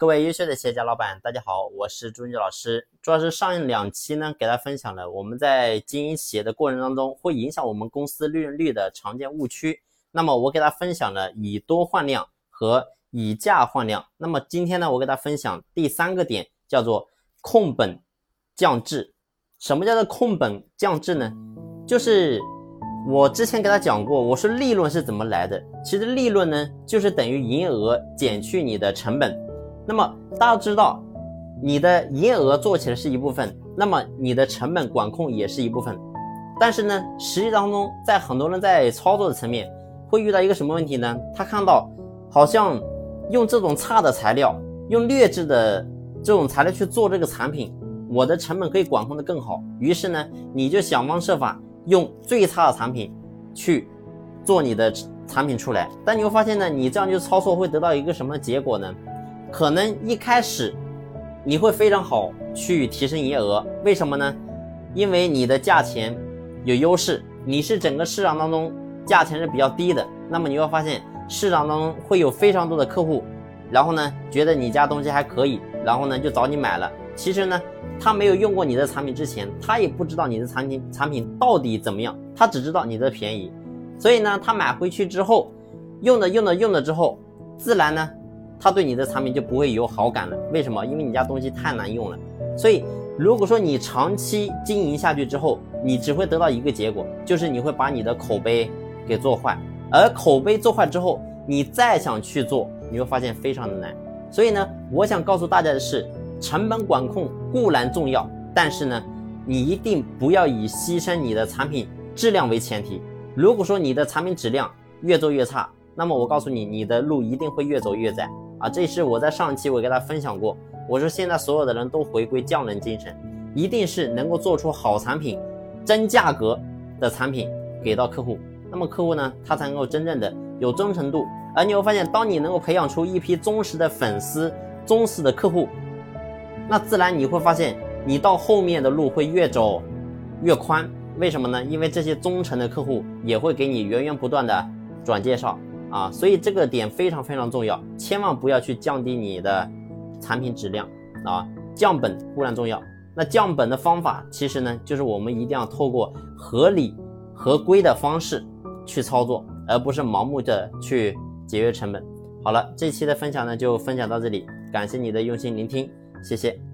各位优秀的企业家老板，大家好，我是朱军老师。主要是上两期呢，给大家分享了我们在经营企业的过程当中，会影响我们公司利润率的常见误区。那么我给大家分享了以多换量和以价换量。那么今天呢，我给大家分享第三个点，叫做控本降质。什么叫做控本降质呢？就是我之前给大家讲过，我说利润是怎么来的？其实利润呢，就是等于营业额减去你的成本。那么大家知道，你的营业额做起来是一部分，那么你的成本管控也是一部分。但是呢，实际当中，在很多人在操作的层面，会遇到一个什么问题呢？他看到好像用这种差的材料，用劣质的这种材料去做这个产品，我的成本可以管控的更好。于是呢，你就想方设法用最差的产品去做你的产品出来。但你会发现呢，你这样去操作会得到一个什么结果呢？可能一开始你会非常好去提升营业额，为什么呢？因为你的价钱有优势，你是整个市场当中价钱是比较低的。那么你会发现市场当中会有非常多的客户，然后呢觉得你家东西还可以，然后呢就找你买了。其实呢他没有用过你的产品之前，他也不知道你的产品产品到底怎么样，他只知道你的便宜。所以呢他买回去之后，用的用的用的之后，自然呢。他对你的产品就不会有好感了，为什么？因为你家东西太难用了。所以，如果说你长期经营下去之后，你只会得到一个结果，就是你会把你的口碑给做坏。而口碑做坏之后，你再想去做，你会发现非常的难。所以呢，我想告诉大家的是，成本管控固然重要，但是呢，你一定不要以牺牲你的产品质量为前提。如果说你的产品质量越做越差，那么我告诉你，你的路一定会越走越窄。啊，这是我在上期我给大家分享过，我说现在所有的人都回归匠人精神，一定是能够做出好产品、真价格的产品给到客户，那么客户呢，他才能够真正的有忠诚度。而你会发现，当你能够培养出一批忠实的粉丝、忠实的客户，那自然你会发现，你到后面的路会越走越宽。为什么呢？因为这些忠诚的客户也会给你源源不断的转介绍。啊，所以这个点非常非常重要，千万不要去降低你的产品质量啊。降本固然重要，那降本的方法其实呢，就是我们一定要透过合理合规的方式去操作，而不是盲目的去节约成本。好了，这期的分享呢就分享到这里，感谢你的用心聆听，谢谢。